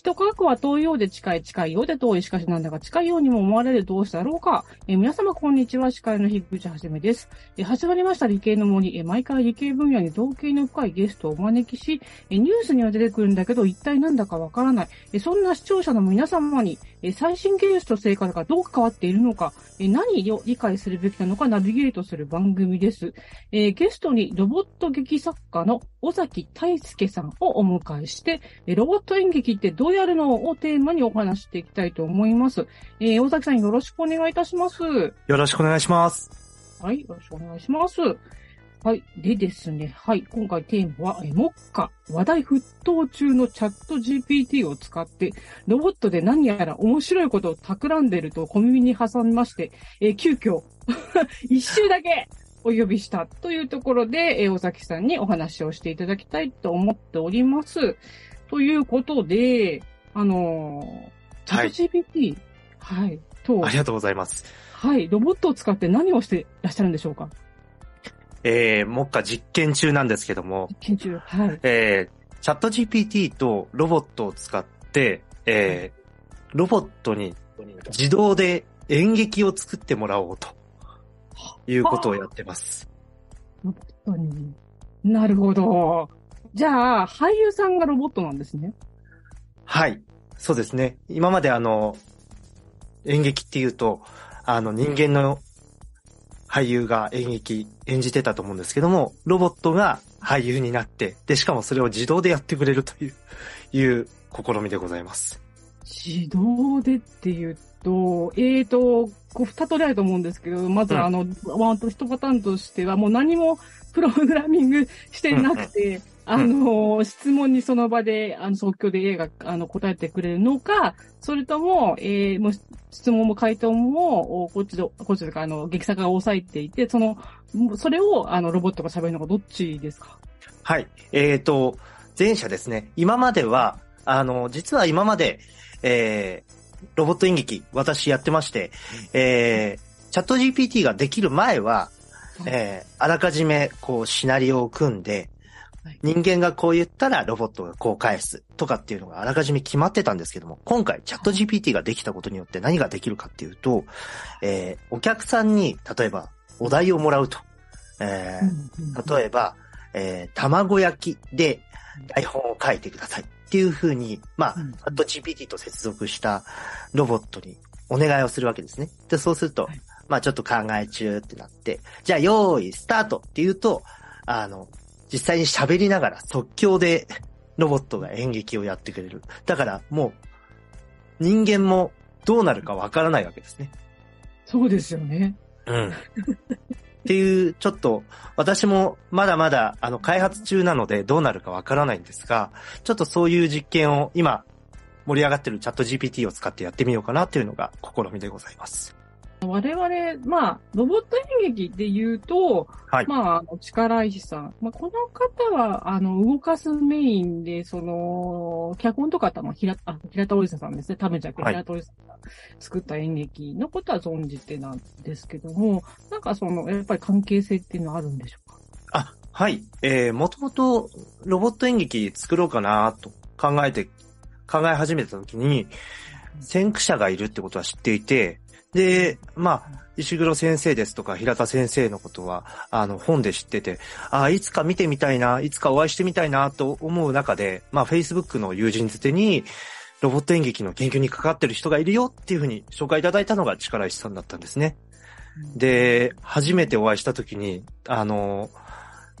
首都科学は遠いようで近い、近いようで遠い、しかしなんだか近いようにも思われるどうしたろうか。えー、皆様こんにちは、司会の樋口はじめです。えー、始まりました理系の森、えー、毎回理系分野に同系の深いゲストをお招きし、えー、ニュースには出てくるんだけど、一体なんだかわからない。えー、そんな視聴者の皆様に、えー、最新技術と成果がどう変わっているのか、えー、何を理解するべきなのかナビゲートする番組です。えー、ゲストにロボット劇作家の尾崎大輔さんをお迎えしてえ、ロボット演劇ってどうやるのをテーマにお話していきたいと思います。えー、大崎さんよろしくお願いいたします。よろしくお願いします。はい、よろしくお願いします。はい。でですね、はい。今回テーマは、え、目下、話題沸騰中のチャット GPT を使って、ロボットで何やら面白いことを企んでると小耳に挟みまして、え急遽、一周だけお呼びしたというところで、えー、尾崎さんにお話をしていただきたいと思っております。ということで、あのー、チャット GPT、はい、はい、と、ありがとうございます。はい、ロボットを使って何をしていらっしゃるんでしょうか？えー、目下実験中なんですけども、実験中、はい。えー、チャット GPT とロボットを使って、えー、ロボットに自動で演劇を作ってもらおうということをやってます。ロボットに。なるほど。じゃあ、俳優さんがロボットなんですね。はい。そうですね。今まであの、演劇っていうと、あの人間の俳優が演劇演じてたと思うんですけども、ロボットが俳優になって、で、しかもそれを自動でやってくれるという、いう試みでございます。自動でっていうと、えーと、こう二通りあると思うんですけど、まずあの、ワンと一パターンとしては、もう何もプログラミングしてなくて、あの、質問にその場で、あの、即興で A が、あの、答えてくれるのか、それとも、えー、もう質問も回答も、こっちで、こっちでか、あの、劇作が抑えていて、その、それを、あの、ロボットが喋るのかどっちですか？はい。えっ、ー、と、前者ですね。今までは、あの、実は今まで、えー、ロボット演劇、私やってまして、えー、チャット GPT ができる前は、えー、あらかじめ、こう、シナリオを組んで、人間がこう言ったらロボットがこう返すとかっていうのがあらかじめ決まってたんですけども、今回チャット GPT ができたことによって何ができるかっていうと、えー、お客さんに例えばお題をもらうと。えー、例えば、えー、卵焼きで台本を書いてくださいっていうふうに、まあ、チャット GPT と接続したロボットにお願いをするわけですね。で、そうすると、まあちょっと考え中ってなって、じゃあ用意スタートって言うと、あの、実際に喋りながら即興でロボットが演劇をやってくれる。だからもう人間もどうなるかわからないわけですね。そうですよね。うん。っていう、ちょっと、私もまだまだ、あの、開発中なのでどうなるかわからないんですが、ちょっとそういう実験を今、盛り上がってるチャット GPT を使ってやってみようかなっていうのが試みでございます。我々、まあ、ロボット演劇で言うと、はい、まあ、力石さん。まあ、この方は、あの、動かすメインで、その、脚本とかも平、あ、平田織沙さんですね。多分じゃ平田織沙さんが作った演劇のことは存じてなんですけども、なんかその、やっぱり関係性っていうのはあるんでしょうか？あ、はい。えー、もともとロボット演劇作ろうかなと考えて、考え始めた時に、先駆者がいるってことは知っていて、で、まあ、石黒先生ですとか平田先生のことは、あの、本で知ってて、ああ、いつか見てみたいな、いつかお会いしてみたいなと思う中で、まあ、Facebook の友人づてに、ロボット演劇の研究に関わってる人がいるよっていうふうに紹介いただいたのが力石さんだったんですね。で、初めてお会いした時に、あの、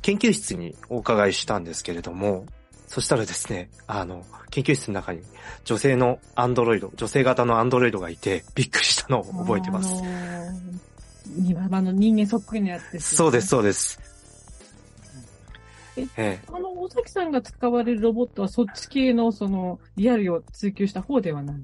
研究室にお伺いしたんですけれども、そしたらですね、あの、研究室の中に女性のアンドロイド、女性型のアンドロイドがいて、びっくりしたのを覚えてます。庭場の人間そっくりなやつです、ね、そうです、そうです。え、ええ、あの、尾崎さんが使われるロボットはそっち系のそのリアルを追求した方ではない？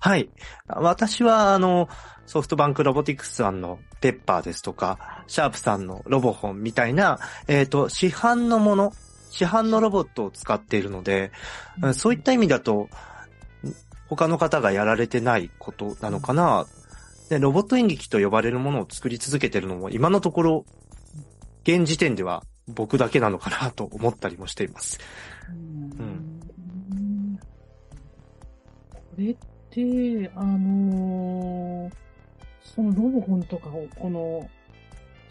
はい。私は、あの、ソフトバンクロボティクスさんのペッパーですとか、シャープさんのロボホンみたいな、えっ、ー、と、市販のもの市販のロボットを使っているので、うん、そういった意味だと、他の方がやられてないことなのかな。で、ロボット演劇と呼ばれるものを作り続けてるのも、今のところ、現時点では僕だけなのかなと思ったりもしています。うん。れって、あのーそのロボホンとかを、この、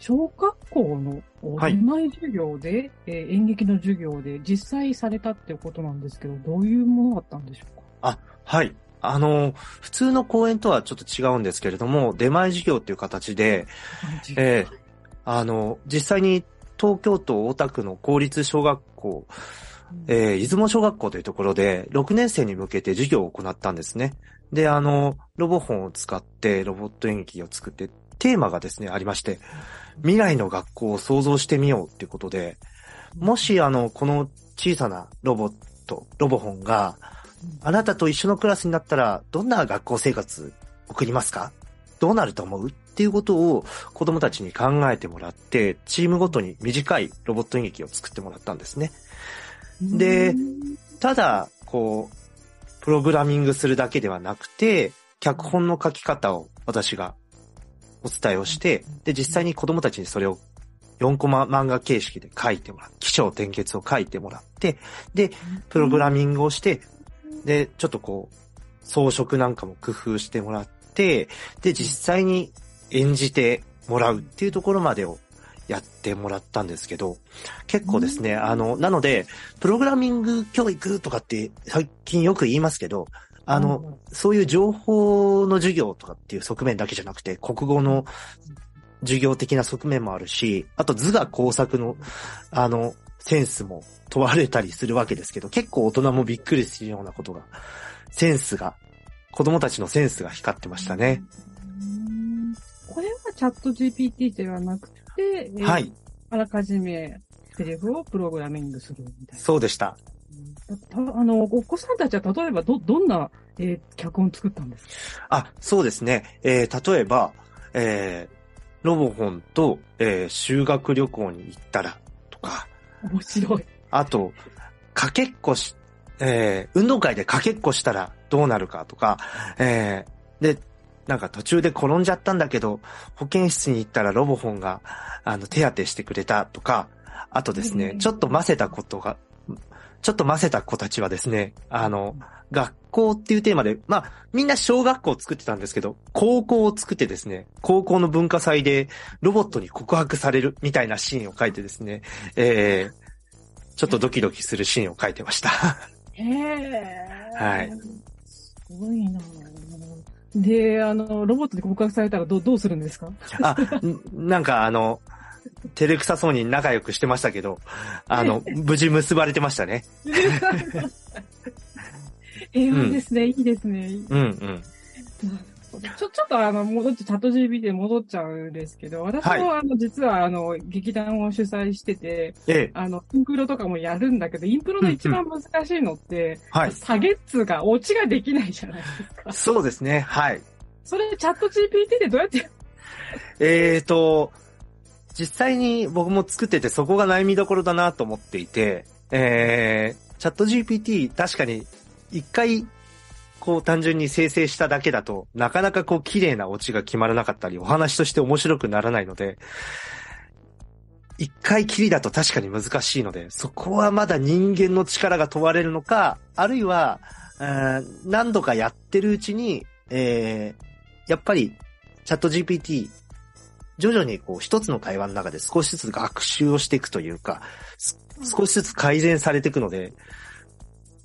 小学校のはい出前授業で、えー演劇の授業で実際されたっていうことなんですけど、どういうものだったんでしょうか？はい。あの、普通の公演とはちょっと違うんですけれども、出前授業っていう形で、ええあの、実際に東京都大田区の公立小学校、えー出雲小学校というところで、6年生に向けて授業を行ったんですね。で、あの、ロボホンを使ってロボット演劇を作って、テーマがですね、ありまして、未来の学校を想像してみようっていうことで、もしあの、この小さなロボット、ロボホンが、あなたと一緒のクラスになったら、どんな学校生活送りますか？どうなると思う？っていうことを子供たちに考えてもらって、チームごとに短いロボット演劇を作ってもらったんですね。でうん。ただ、こう、プログラミングするだけではなくて、脚本の書き方を私がお伝えをして、で、実際に子供たちにそれを4コマ漫画形式で書いてもらう。起承転結を書いてもらって、で、プログラミングをして、で、ちょっとこう、装飾なんかも工夫してもらって、で、実際に演じてもらうっていうところまでをやってもらったんですけど、結構ですね、うん。あの、なので、プログラミング教育とかって最近よく言いますけど、あの、、そういう情報の授業とかっていう側面だけじゃなくて、国語の授業的な側面もあるし、あと図画工作の、あの、センスも問われたりするわけですけど、結構大人もびっくりするようなことが、センスが、子供たちのセンスが光ってましたね。うん。これはチャット GPT ではなくて、えーはい。あらかじめセリフをプログラミングするみたいな。そうでした。たあの、お子さんたちは例えばど、どんな、えー脚本作ったんですか？あ、そうですね。えー、例えば、えー、ロボホンと、えー、修学旅行に行ったら、とか、面白い。あと、かけっこし、えー、運動会でかけっこしたらどうなるかとか、えー、で、なんか途中で転んじゃったんだけど、保健室に行ったらロボホンが、あの、手当てしてくれたとか、あとですね、うん。ちょっとませたことが、ちょっとませた子たちはですね、あの、学校っていうテーマで、まあ、みんな小学校を作ってたんですけど、高校を作ってですね、高校の文化祭でロボットに告白されるみたいなシーンを書いてですね、えー、ちょっとドキドキするシーンを書いてました。へえ。はい。すごいなで、あの、ロボットで告白されたらどう、どうするんですか？あ、んなんかあの、照れくさそうに仲良くしてましたけど、あの、無事結ばれてましたね。平和ですね、いいですね。うんうん。ちょ、ちょっとあの、戻って、チャット GPT で戻っちゃうんですけど、私はいもあの、実はあの、劇団を主催してて、ええ、あの、インプロとかもやるんだけど、インプロの一番難しいのって、はい。下げっつうか、オチができないじゃないですか。そうですね、はい。それ、チャット GPT でどうやって、えーと、実際に僕も作っててそこが悩みどころだなと思っていて、えー、チャット GPT 確かに一回こう単純に生成しただけだとなかなかこう綺麗なオチが決まらなかったりお話として面白くならないので、一回きりだと確かに難しいので、そこはまだ人間の力が問われるのか、あるいは、何度かやってるうちに、えーやっぱりチャット GPT 徐々にこう一つの会話の中で少しずつ学習をしていくというか、少しずつ改善されていくので、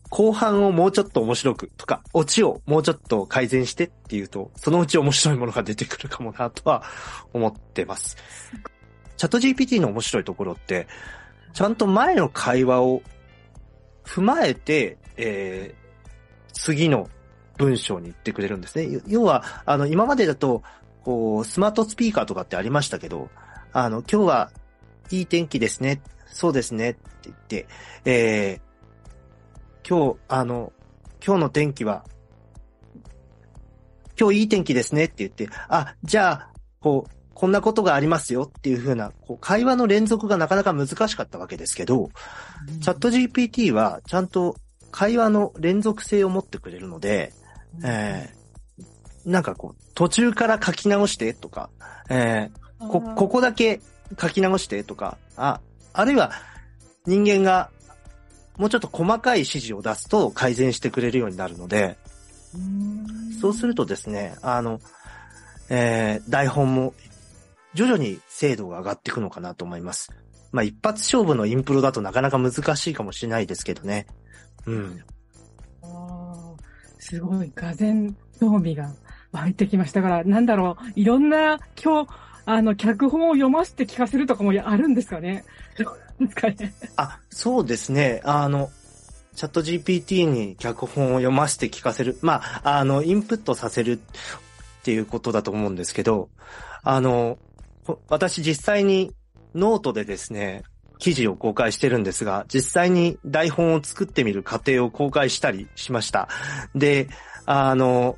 後半をもうちょっと面白くとか、オチをもうちょっと改善してっていうと、そのうち面白いものが出てくるかもなとは思ってます。チャット GPT の面白いところって、ちゃんと前の会話を踏まえて、えー次の文章に言ってくれるんですね。要は、あの、今までだと、こう、スマートスピーカーとかってありましたけど、あの、今日はいい天気ですね。そうですね。って言って、えー、今日、あの、今日の天気は、今日いい天気ですねって言って、あ、じゃあ、こう、こんなことがありますよっていう風な、こう、会話の連続がなかなか難しかったわけですけど、チャット GPT はちゃんと会話の連続性を持ってくれるので、えー、なんかこう、途中から書き直してとか、えー、こ、ここだけ書き直してとか、あ、あるいは人間がもうちょっと細かい指示を出すと改善してくれるようになるので、そうするとですね、あの、えー、台本も徐々に精度が上がっていくのかなと思います。まあ一発勝負のインプロだとなかなか難しいかもしれないですけどね。うん。あすごい、がぜん興味が湧いてきましたから、なんだろう、いろんな今日、あの、脚本を読ませて聞かせるとかもあるんですかね？ですかね？あ、そうですね。あの、 ChatGPT に脚本を読ませて聞かせる。まあ、あの、インプットさせるっていうことだと思うんですけど、あの、私実際にノートでですね、記事を公開してるんですが、実際に台本を作ってみる過程を公開したりしました。で、あの、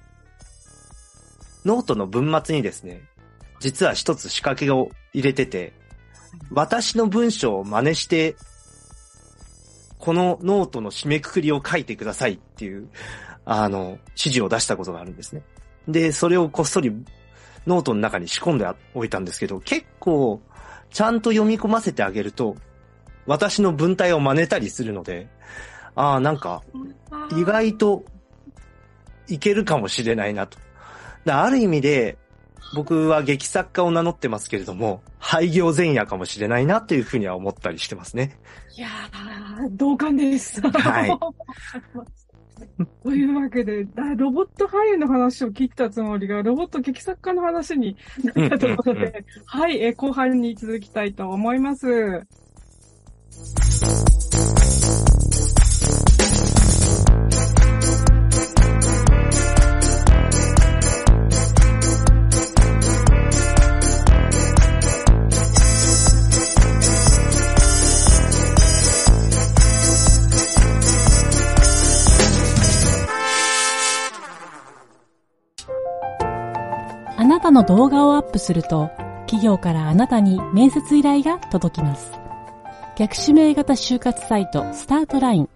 ノートの文末にですね、実は一つ仕掛けを入れてて、私の文章を真似して、このノートの締めくくりを書いてくださいっていう、あの、指示を出したことがあるんですね。で、それをこっそりノートの中に仕込んでおいたんですけど、結構、ちゃんと読み込ませてあげると、私の文体を真似たりするので、ああ、なんか、意外といけるかもしれないなと。ある意味で、僕は劇作家を名乗ってますけれども、廃業前夜かもしれないなというふうには思ったりしてますね。いやー、同感です。はい。というわけで、ロボット俳優の話を切ったつもりが、ロボット劇作家の話になったとことで、はい、え後半に続きたいと思います。の動画をアップすると、企業からあなたに面接依頼が届きます。逆指名型就活サイトスタートライン。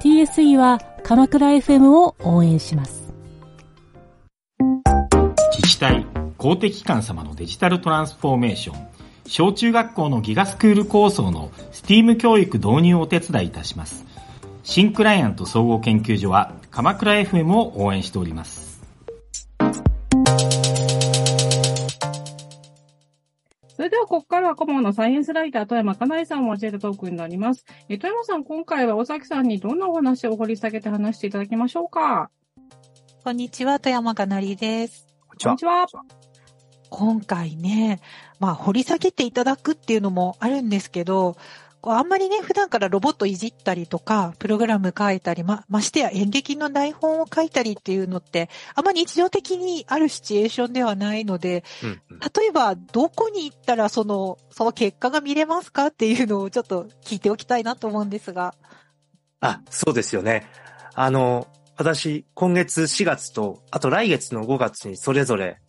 TSE は鎌倉 FM を応援します。自治体、公的機関様のデジタルトランスフォーメーション、小中学校のギガスクール構想の STEAM 教育導入をお手伝いいたします。新クライアント総合研究所は鎌倉 FM を応援しております。それでは、ここからは顧問のサイエンスライター、富山かなえさんを交えたトークになります。え富山さん、今回は尾崎さんにどんなお話を掘り下げて話していただきましょうか？こんにちは、富山かなりです。こんにちは。今回ね、まあ、掘り下げていただくっていうのもあるんですけど、こうあんまりね、普段からロボットいじったりとか、プログラム書いたり、ま、ましてや演劇の台本を書いたりっていうのって、あまり日常的にあるシチュエーションではないので、うんうん、例えば、どこに行ったらその、その結果が見れますかっていうのをちょっと聞いておきたいなと思うんですが。あ、そうですよね。あの、私、今月4月と、あと来月の5月にそれぞれ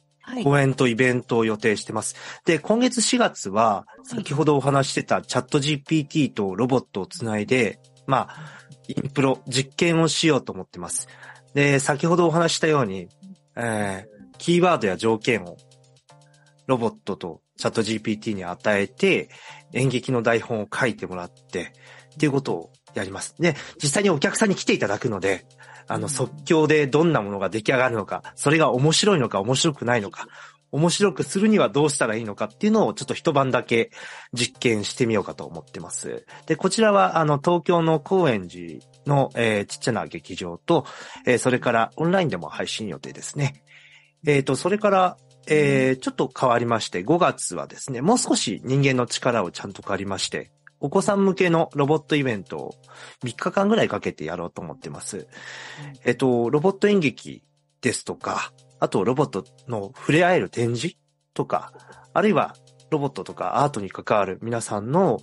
講演とイベントを予定してます。で、今月4月は、先ほどお話してたチャット GPT とロボットをつないで、まあ、インプロ、実験をしようと思ってます。で、先ほどお話したように、えー、キーワードや条件をロボットとチャット GPT に与えて、演劇の台本を書いてもらって、っていうことをやります。で、実際にお客さんに来ていただくので、あの、即興でどんなものが出来上がるのか、それが面白いのか面白くないのか、面白くするにはどうしたらいいのかっていうのをちょっと一晩だけ実験してみようかと思ってます。で、こちらはあの東京の高円寺の、えー、ちっちゃな劇場と、えー、それからオンラインでも配信予定ですね。えっ、ー、と、それから、えー、ちょっと変わりまして、5月はですね、もう少し人間の力をちゃんと借りまして、お子さん向けのロボットイベントを3日間ぐらいかけてやろうと思ってます。えっと、ロボット演劇ですとか、あとロボットの触れ合える展示とか、あるいはロボットとかアートに関わる皆さんの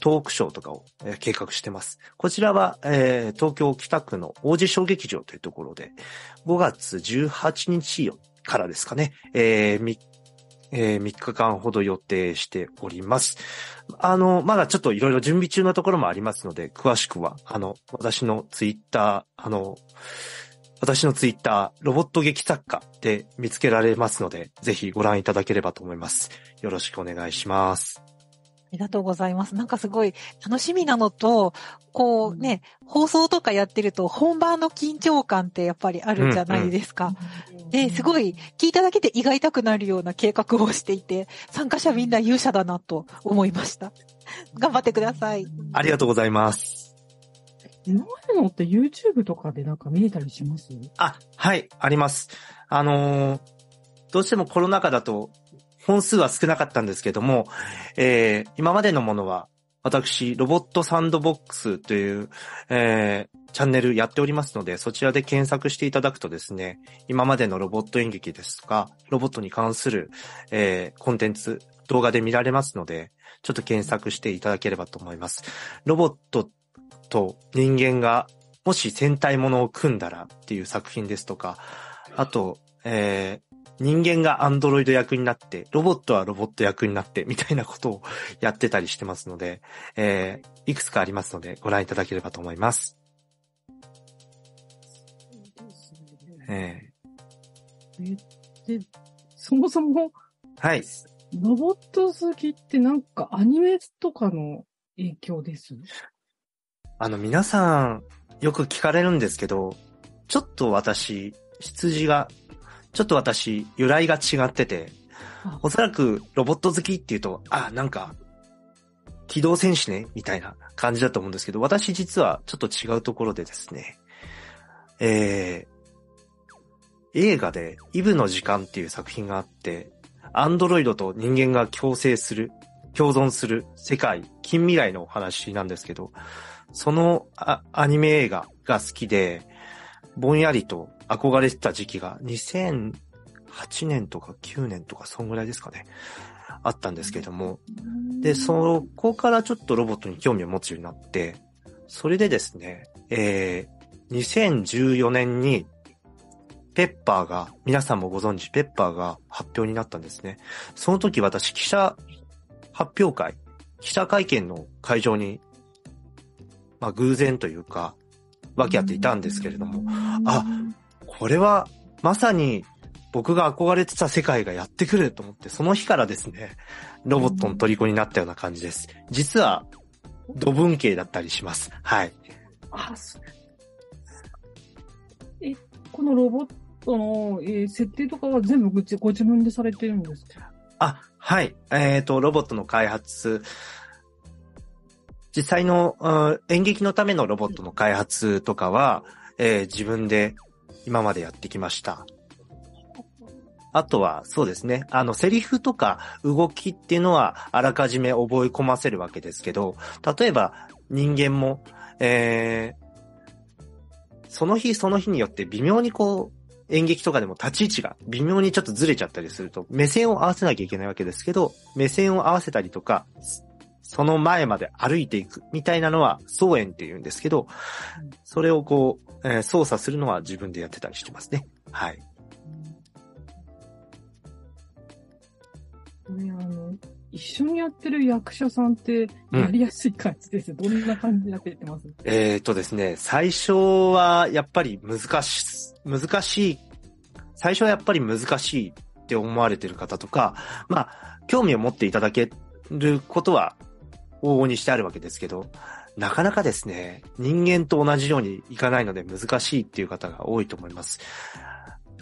トークショーとかを計画してます。こちらは、えー、東京北区の王子小劇場というところで、5月18日からですかね、えー、3えー、3日間ほど予定しております。あの、まだちょっといろいろ準備中のところもありますので、詳しくは、あの、私のツイッター、あの、私のツイッター、ロボット劇作家で見つけられますので、ぜひご覧いただければと思います。よろしくお願いします。りがとうございます。なんかすごい楽しみなのと、こうね、放送とかやってると本番の緊張感ってやっぱりあるじゃないですか。で、すごい聞いただけで胃が痛くなるような計画をしていて、参加者みんな勇者だなと思いました。頑張ってください。ありがとうございます。今までのって YouTube とかでなんか見れたりします？あ、はい、あります。あのーどうしてもコロナ禍だと本数は少なかったんですけども、えー今までのものは私、ロボットサンドボックスという、えーチャンネルやっておりますので、そちらで検索していただくとですね、今までのロボット演劇ですとか、ロボットに関する、えーコンテンツ、動画で見られますので、ちょっと検索していただければと思います。ロボットと人間がもし戦隊ものを組んだらっていう作品ですとか、あと、えー人間がアンドロイド役になって、ロボットはロボット役になって、みたいなことをやってたりしてますので、えーいくつかありますので、ご覧いただければと思います。えで、そもそも、ーはい。ロボット好きってなんかアニメとかの影響です？あの、皆さん、よく聞かれるんですけど、ちょっと私、羊が、ちょっと私、由来が違ってて、あ。おそらくロボット好きっていうと、あ、なんか、機動戦士ね、みたいな感じだと思うんですけど、私実はちょっと違うところでですね、えー、映画でイブの時間っていう作品があって、アンドロイドと人間が共生する、共存する世界、近未来のお話なんですけど、そのあアニメ映画が好きで、ぼんやりと憧れてた時期が2008年とか9年とかそんぐらいですかね。あったんですけれども。で、そこからちょっとロボットに興味を持つようになって、それでですね、えー、2014年に、ペッパーが、皆さんもご存知、ペッパーが発表になったんですね。その時私、記者発表会、記者会見の会場に、まあ偶然というか、分け合っていたんですけれども、あ、これはまさに僕が憧れてた世界がやってくると思って、その日からですね、ロボットの虜になったような感じです。実は、土文系だったりします。はい。あ。え、このロボットの、えー設定とかは全部ご自ご自分でされてるんですか？あ、はい。えっ、と、ロボットの開発、実際の、うん演劇のためのロボットの開発とかは、えー自分で今までやってきました。あとは、そうですね。あの、セリフとか動きっていうのは、あらかじめ覚え込ませるわけですけど、例えば、人間も、えーその日その日によって微妙にこう、演劇とかでも立ち位置が微妙にちょっとずれちゃったりすると、目線を合わせなきゃいけないわけですけど、目線を合わせたりとか、その前まで歩いていくみたいなのは、操演って言うんですけど、それをこう、えー操作するのは自分でやってたりしてますね。はい。これあの、一緒にやってる役者さんって、やりやすい感じです。どんな感じでやってってます？えーとですね、最初はやっぱり難し、難しい、最初はやっぱり難しいって思われてる方とか、まあ、興味を持っていただけることは往々にしてあるわけですけど、なかなかですね、人間と同じようにいかないので難しいっていう方が多いと思います。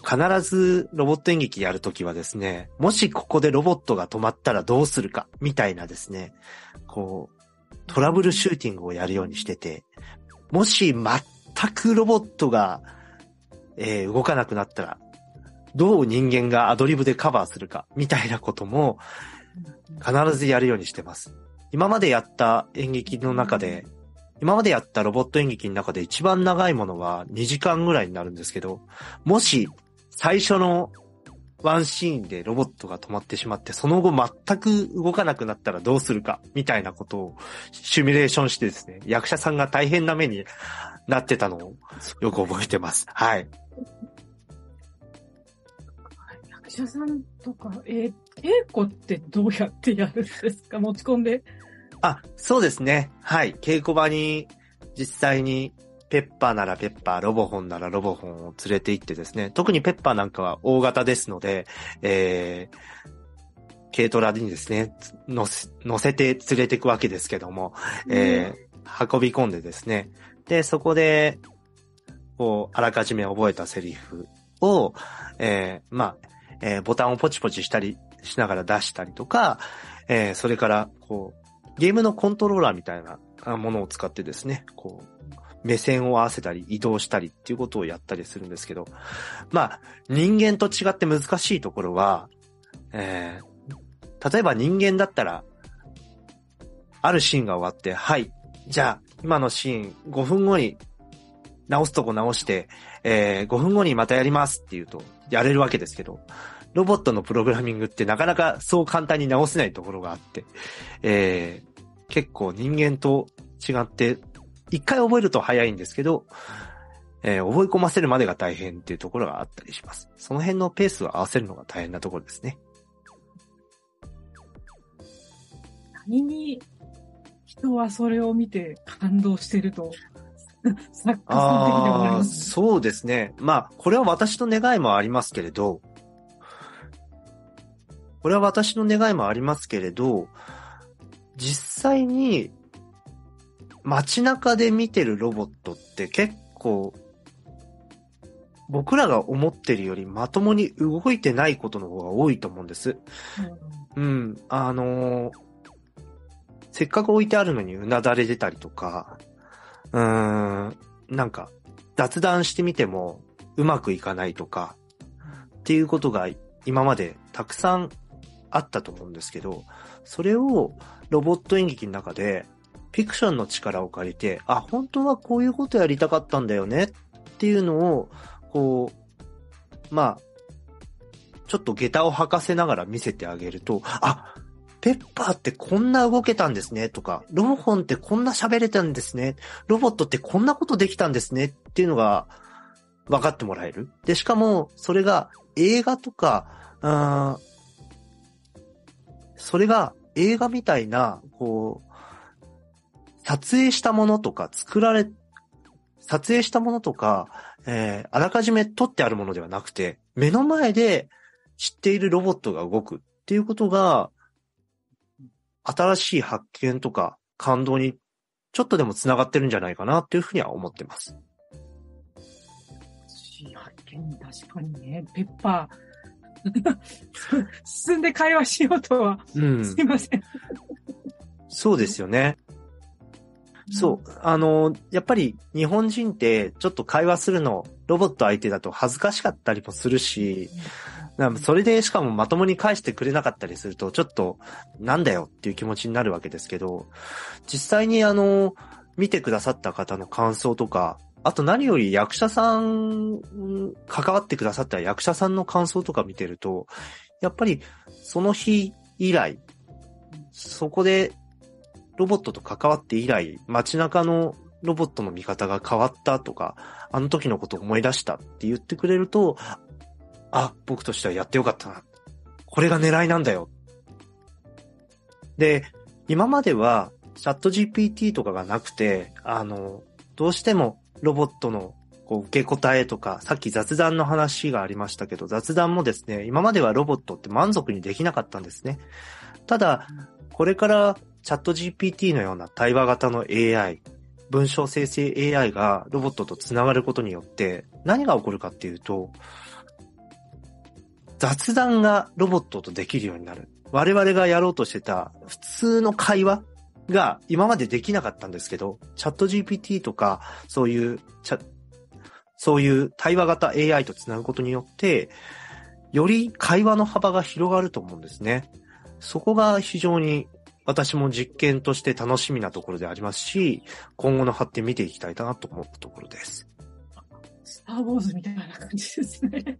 必ずロボット演劇やるときはですね、もしここでロボットが止まったらどうするか、みたいなですね、こう、トラブルシューティングをやるようにしてて、もし全くロボットが、えー動かなくなったら、どう人間がアドリブでカバーするか、みたいなことも必ずやるようにしてます。今までやった演劇の中で、今までやったロボット演劇の中で一番長いものは2時間ぐらいになるんですけど、もし最初のワンシーンでロボットが止まってしまって、その後全く動かなくなったらどうするか、みたいなことをシミュレーションしてですね、役者さんが大変な目になってたのをよく覚えてます。はい。役者さんとか、えー稽古ってどうやってやるんですか？持ち込んで。あ、そうですね。はい。稽古場に実際にペッパーならペッパー、ロボホンならロボホンを連れて行ってですね、特にペッパーなんかは大型ですので、えー、軽トラにですね、乗せ、乗せて連れていくわけですけども、えー、運び込んでですね、で、そこで、こう、あらかじめ覚えたセリフを、えー、まあ、えー、ボタンをポチポチしたりしながら出したりとか、えー、それから、こう、ゲームのコントローラーみたいなものを使ってですね、こう、目線を合わせたり移動したりっていうことをやったりするんですけど、まあ、人間と違って難しいところは、えー、例えば人間だったら、あるシーンが終わって、はい、じゃあ、今のシーン5分後に直すとこ直して、えー、5分後にまたやりますって言うと、やれるわけですけど、ロボットのプログラミングってなかなかそう簡単に直せないところがあって、えー、結構人間と違って、一回覚えると早いんですけど、えー、覚え込ませるまでが大変っていうところがあったりします。その辺のペースを合わせるのが大変なところですね。何に人はそれを見て感動してると 作家さん的にはああ、そうですね。まあ、これは私の願いもありますけれど、これは私の願いもありますけれど、実際に街中で見てるロボットって結構僕らが思ってるよりまともに動いてないことの方が多いと思うんです。うん、うん、あのー、せっかく置いてあるのにうなだれ出たりとか、うーん、なんか、雑談してみてもうまくいかないとか、っていうことが今までたくさんあったと思うんですけど、それをロボット演劇の中で、フィクションの力を借りて、あ、本当はこういうことやりたかったんだよねっていうのを、こう、まあ、ちょっと下駄を履かせながら見せてあげると、あ、ペッパーってこんな動けたんですねとか、ロボホンってこんな喋れたんですね。ロボットってこんなことできたんですねっていうのが分かってもらえる。で、しかも、それが映画とか、それが映画みたいな、こう、撮影したものとか作られ、撮影したものとか、えー、あらかじめ撮ってあるものではなくて、目の前で知っているロボットが動くっていうことが、新しい発見とか感動にちょっとでも繋がってるんじゃないかなっていうふうには思ってます。新しい発見、確かにね、ペッパー。進んで会話しようとは。うん。すいません。そうですよね。そう。あの、やっぱり日本人ってちょっと会話するの、ロボット相手だと恥ずかしかったりもするし、それでしかもまともに返してくれなかったりすると、ちょっと、なんだよっていう気持ちになるわけですけど、実際にあの、見てくださった方の感想とか、あと何より役者さん、関わってくださった役者さんの感想とか見てると、やっぱりその日以来、そこでロボットと関わって以来、街中のロボットの見方が変わったとか、あの時のことを思い出したって言ってくれると、あ、僕としてはやってよかったな。これが狙いなんだよ。で、今まではチャット GPT とかがなくて、あの、どうしてもロボットのこう受け答えとか、さっき雑談の話がありましたけど、雑談もですね、今まではロボットって満足にできなかったんですね。ただ、これからチャット GPT のような対話型の AI、文章生成 AI がロボットと繋がることによって何が起こるかっていうと、雑談がロボットとできるようになる。我々がやろうとしてた普通の会話が今までできなかったんですけど、チャット GPT とか、そういう、そういう対話型 AI と繋ぐことによって、より会話の幅が広がると思うんですね。そこが非常に私も実験として楽しみなところでありますし、今後の発展見ていきたいなと思ったところです。スターウォーズみたいな感じですね。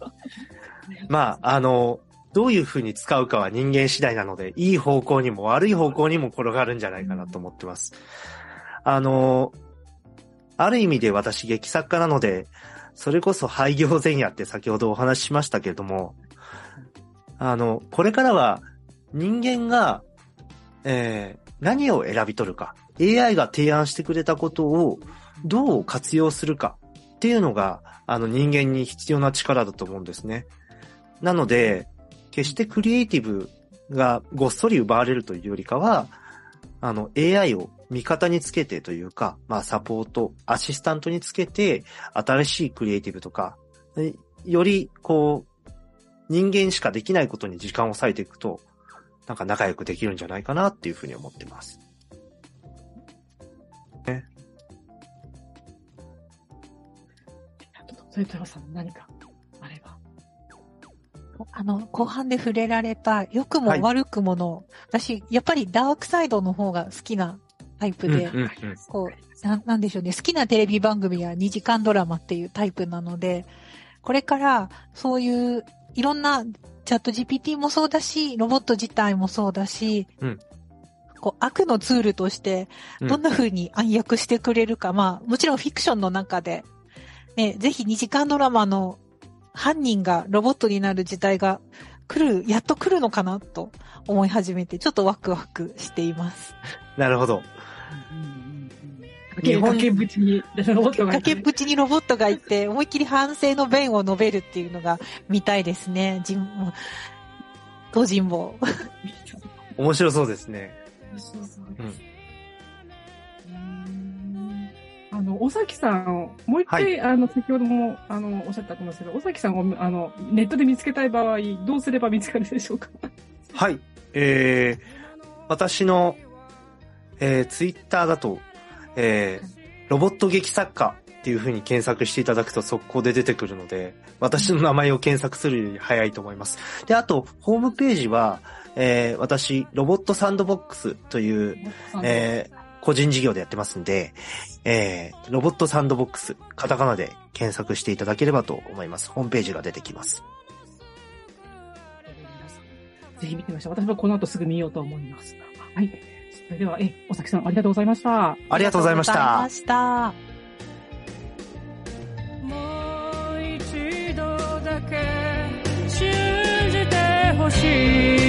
まあ、あの、どういう風に使うかは人間次第なので、いい方向にも悪い方向にも転がるんじゃないかなと思ってます。あの、ある意味で私劇作家なので、それこそ廃業前夜って先ほどお話ししましたけれども、あの、これからは人間が、えー、何を選び取るか、AI が提案してくれたことをどう活用するかっていうのが、あの人間に必要な力だと思うんですね。なので、決してクリエイティブがごっそり奪われるというよりかは、あの、AI を味方につけてというか、まあ、サポート、アシスタントにつけて、新しいクリエイティブとか、より、こう、人間しかできないことに時間を割いていくと、なんか仲良くできるんじゃないかなっていうふうに思ってます。ね。それとさん何か。あの、後半で触れられた、良くも悪くもの、はい、私、やっぱりダークサイドの方が好きなタイプで、うんうんうん、こうな、なんでしょうね、好きなテレビ番組は2時間ドラマっていうタイプなので、これからそういういろんなチャット GPT もそうだし、ロボット自体もそうだし、うん、こう悪のツールとして、どんな風に暗躍してくれるか、うん、まあ、もちろんフィクションの中で、ね、ぜひ2時間ドラマの犯人がロボットになる時代が来る、やっと来るのかなと思い始めて、ちょっとワクワクしています。なるほど。崖っぷちにロボットが崖っぷちにロボットがいて、思いっきり反省の弁を述べるっていうのが見たいですね。人、東人坊。面白そうですね。そうそうです。あの、尾崎さん、もう一回、はい、あの、先ほども、あの、おっしゃったと思うんですけど、尾崎さんを、あの、ネットで見つけたい場合、どうすれば見つかるでしょうか？はい。えー、私の、えー、ツイッターだと、えー、ロボット劇作家っていう風に検索していただくと速攻で出てくるので、私の名前を検索するより早いと思います。で、あと、ホームページは、えー、私、ロボットサンドボックスという、えー、個人事業でやってますんで、えー、ロボットサンドボックス、カタカナで検索していただければと思います。ホームページが出てきます。ぜひ見てみましょう。私はこの後すぐ見ようと思います。はい。それでは、え、おさきさんありがとうございました。ありがとうございました。ありがとうございました。もう一度だけ信じてほしい。